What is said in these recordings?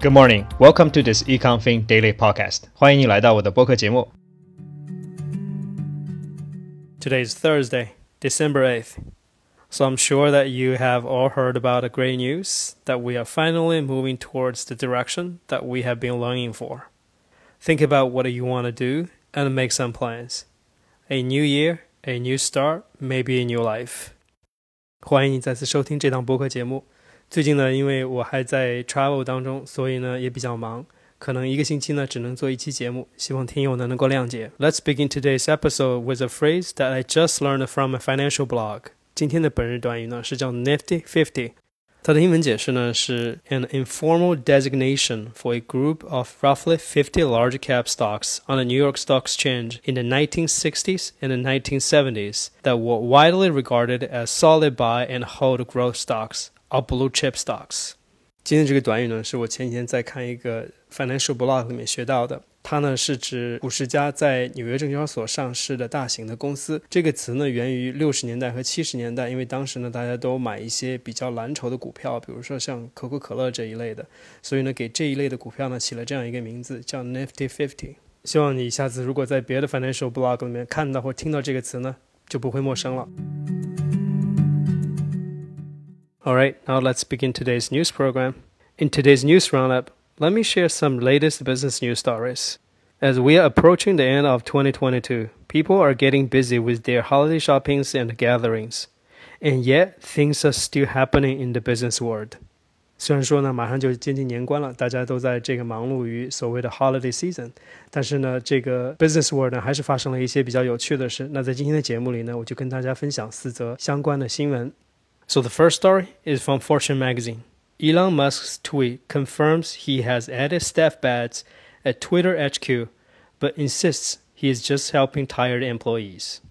Good morning, welcome to this EconFin Daily Podcast. 欢迎你来到我的播客节目。Today is Thursday, December 8th. So I'm sure that you have all heard about the great news that we are finally moving towards the direction that we have been longing for. Think about what you want to do and make some plans. A new year, a new start, maybe a new life. 欢迎你再次收听这档播客节目。 最近呢，因为我还在 travel 当中，所以呢也比较忙，可能一个星期呢只能做一期节目，希望听友呢能够谅解。Let's begin today's episode with a phrase that I just learned from a financial blog。今天的本日短语呢是叫 Nifty Fifty，它的英文解释呢是 an informal designation for a group of roughly 50 large cap stocks on the New York Stock Exchange in the 1960s and the 1970s that were widely regarded as solid buy and hold growth stocks or blue chip stocks。今天这个短语呢，是我前几天在看一个 financial blog 里面学到的。它呢是指五十家在纽约证交所上市的大型的公司。这个词呢源于六十年代和七十年代，因为当时呢大家都买一些比较蓝筹的股票，比如说像可口可乐这一类的，所以呢给这一类的股票呢起了这样一个名字，叫 Nifty Fifty。希望你下次如果在别的 financial blog 里面看到或听到这个词呢，就不会陌生了。All right, now let's begin today's news program. In today's news roundup, let me share some latest business news stories. As we are approaching the end of 2022, people are getting busy with their holiday shoppings and gatherings. And yet, things are still happening in the business world. 虽然说呢，马上就接近年关了，大家都在这个忙碌于所谓的 holiday season，但是呢，这个 business world 呢，还是发生了一些比较有趣的事。那在今天的节目里呢，我就跟大家分享四则相关的新闻。 So the first story is from Fortune magazine. Elon Musk's tweet confirms he has added staff beds at Twitter HQ, but insists he is just helping tired employees.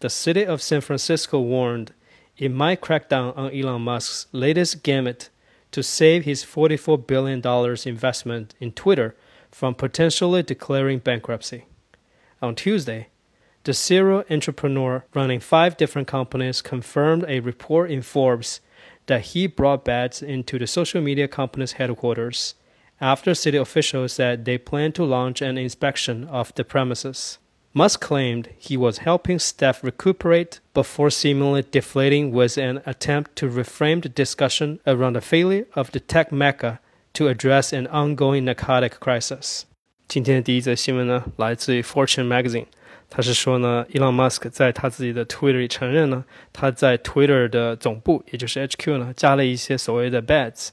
The city of San Francisco warned it might crack down on Elon Musk's latest gambit to save his $44 billion investment in Twitter from potentially declaring bankruptcy. On Tuesday, the serial entrepreneur running five different companies confirmed a report in Forbes that he brought bats into the social media company's headquarters after city officials said they plan to launch an inspection of the premises. Musk claimed he was helping staff recuperate before seemingly deflating with an attempt to reframe the discussion around the failure of the tech mecca to address an ongoing narcotic crisis. 今天的第一则新闻呢，来自于 Fortune Magazine。 他是说呢，Elon Musk 在他自己的 Twitter 里承认呢，他在 Twitter 的总部，也就是 HQ 呢，加了一些所谓的 beds，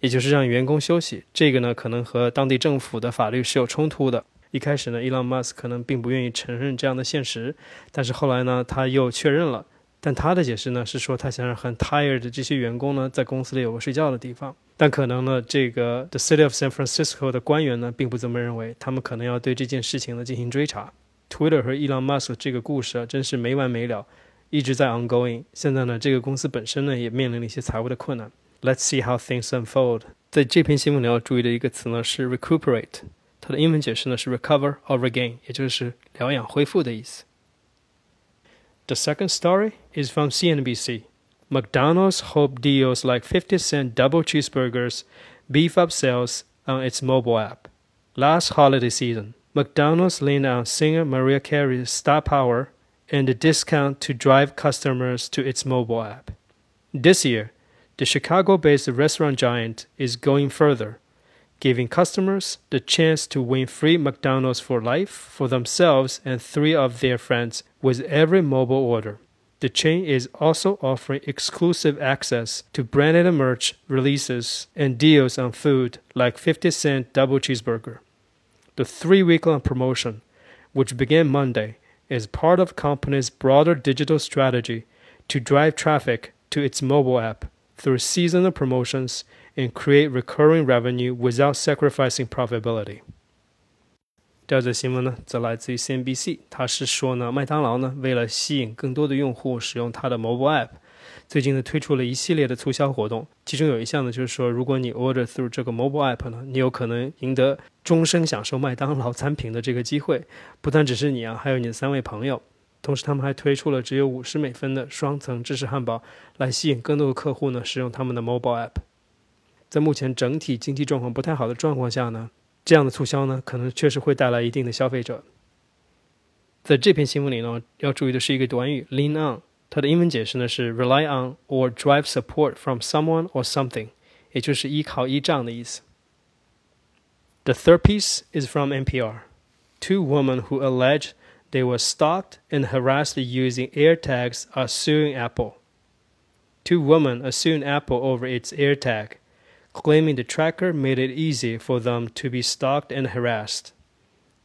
也就是让员工休息。这个呢，可能和当地政府的法律是有冲突的。一开始呢，Elon Musk 可能并不愿意承认这样的现实，但是后来呢，他又确认了。但他的解释呢，是说他想让很 tired 的这些员工呢，在公司里有个睡觉的地方。但可能呢，这个 The City of San Francisco 的官员呢，并不这么认为，他们可能要对这件事情呢进行追查。Twitter 和 Elon Musk 这个故事啊，真是没完没了，一直在 ongoing。现在呢，这个公司本身呢，也面临了一些财务的困难。Let's see how things unfold。在这篇新闻里要注意的一个词呢是 recuperate，它的英文解释呢是 recover or regain，也就是疗养恢复的意思。The second story is from CNBC. McDonald's hope deals like 50 cent double cheeseburgers beef up sales on its mobile app. Last holiday season, McDonald's leaned on singer Mariah Carey's star power and the discount to drive customers to its mobile app. This year, the Chicago based restaurant giant is going further, giving customers the chance to win free McDonald's for life for themselves and three of their friends with every mobile order. The chain is also offering exclusive access to branded merch releases and deals on food like 50 cent double cheeseburger. The three week long promotion, which began Monday, is part of the company's broader digital strategy to drive traffic to its mobile app through seasonal promotions and create recurring revenue without sacrificing profitability. 第二则新闻呢，则来自于 CNBC，它是说呢，麦当劳呢，为了吸引更多的用户使用它的 mobile app， 最近呢推出了一系列的促销活动，其中有一项呢就是说，如果你 order through 这个 mobile app 呢，你有可能赢得终身享受麦当劳餐品的这个机会。不但只是你啊，还有你的三位朋友。同时，他们还推出了只有五十美分的双层芝士汉堡，来吸引更多的客户呢使用他们的 mobile app。在目前整体经济状况不太好的状况下呢，这样的促销呢，可能确实会带来一定的消费者。在这篇新闻里呢，要注意的是一个短语 lean on，它的英文解释呢是 rely on or drive support from someone or something，也就是依靠依仗的意思。The third piece is from NPR. Two women who allege they were stalked and harassed using AirTags are suing Apple. Two women are suing Apple over its AirTag claiming the tracker made it easy for them to be stalked and harassed.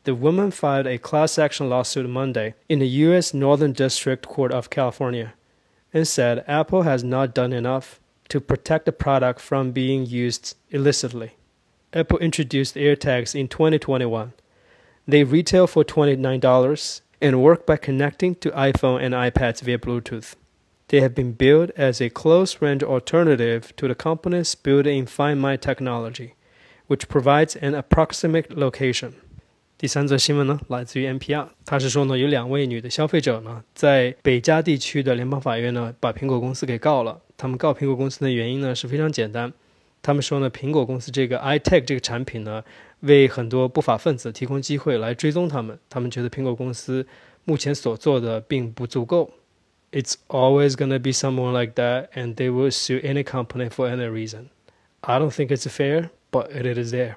The woman filed a class action lawsuit Monday in the U.S. Northern District Court of California and said Apple has not done enough to protect the product from being used illicitly. Apple introduced AirTags in 2021. They retail for $29 and work by connecting to iPhone and iPads via Bluetooth. They have been built as a close-range alternative to the company's built-in Find My technology, which provides an approximate location. 第三则新闻呢，来自于 NPR，他是说呢，有两位女的消费者呢，在北加地区的联邦法院呢，把苹果公司给告了。他们告苹果公司的原因呢，是非常简单。他们说呢，苹果公司这个 iTag 这个产品呢，为很多不法分子提供机会来追踪他们。他们觉得苹果公司目前所做的并不足够。it's always gonna be someone like that, and they will sue any company for any reason. I don't think it's fair, but it is there.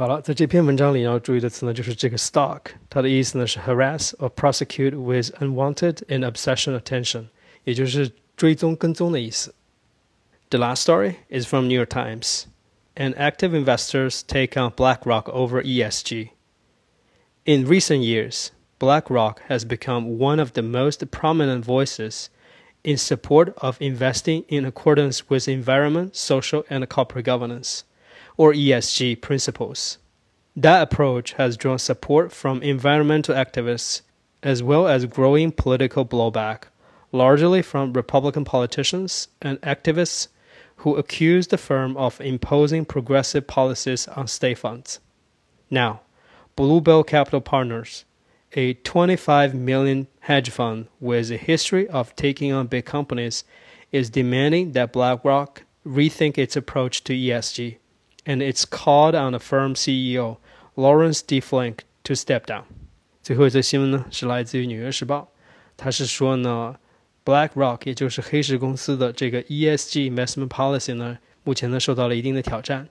好了，在这篇文章里要注意的词呢，就是这个 stalk，它的意思呢是 harass or prosecute with unwanted and obsession attention，也就是追踪、跟踪的意思。The last story is from New York Times. And active investors take on BlackRock over ESG. In recent years, BlackRock has become one of the most prominent voices in support of investing in accordance with environment, social, and corporate governance, or ESG principles. That approach has drawn support from environmental activists as well as growing political blowback, largely from Republican politicians and activists who accuse the firm of imposing progressive policies on state funds. Now, Bluebell Capital Partners a 25 million hedge fund with a history of taking on big companies is demanding that BlackRock rethink its approach to ESG, and it's called on the firm CEO Lawrence D. Flink to step down. 最后一则新闻呢是来自于《纽约时报》，它是说呢，BlackRock 也就是黑石公司的这个 ESG investment policy 呢，目前呢受到了一定的挑战。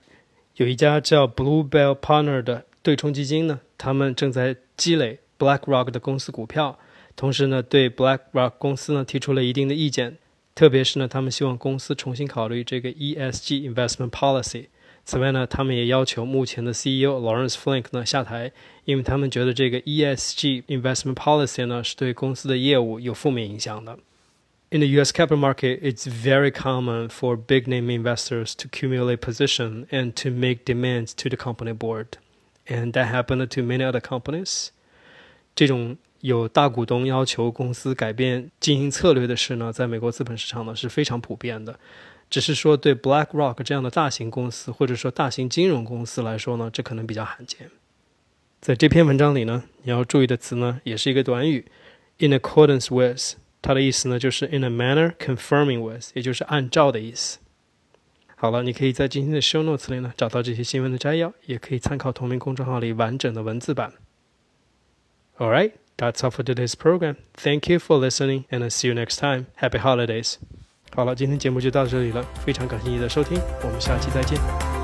有一家叫 Bluebell Partner 的对冲基金呢，他们正在积累 BlackRock 的公司股票，同时呢，对 BlackRock 公司呢提出了一定的意见，特别是呢，他们希望公司重新考虑这个 ESG investment policy。此外呢，他们也要求目前的 CEO Laurence Fink 呢下台，因为他们觉得这个 ESG investment policy 呢是对公司的业务有负面影响的。In the US capital market, it's very common for big name investors to accumulate position and to make demands to the company board. And that happened to many other companies. 这种有大股东要求公司改变经营策略的事呢，在美国资本市场呢是非常普遍的。只是说对 BlackRock 这样的大型公司，或者说大型金融公司来说呢，这可能比较罕见。在这篇文章里呢，你要注意的词呢，也是一个短语，in accordance with，它的意思呢就是 in a manner confirming with，也就是按照的意思。好了，你可以在今天的 show notes 里呢找到这些新闻的摘要，也可以参考同名公众号里完整的文字版。All right, that's all for today's program. Thank you for listening, and I'll see you next time. Happy holidays. 好了，今天节目就到这里了，非常感谢你的收听，我们下期再见。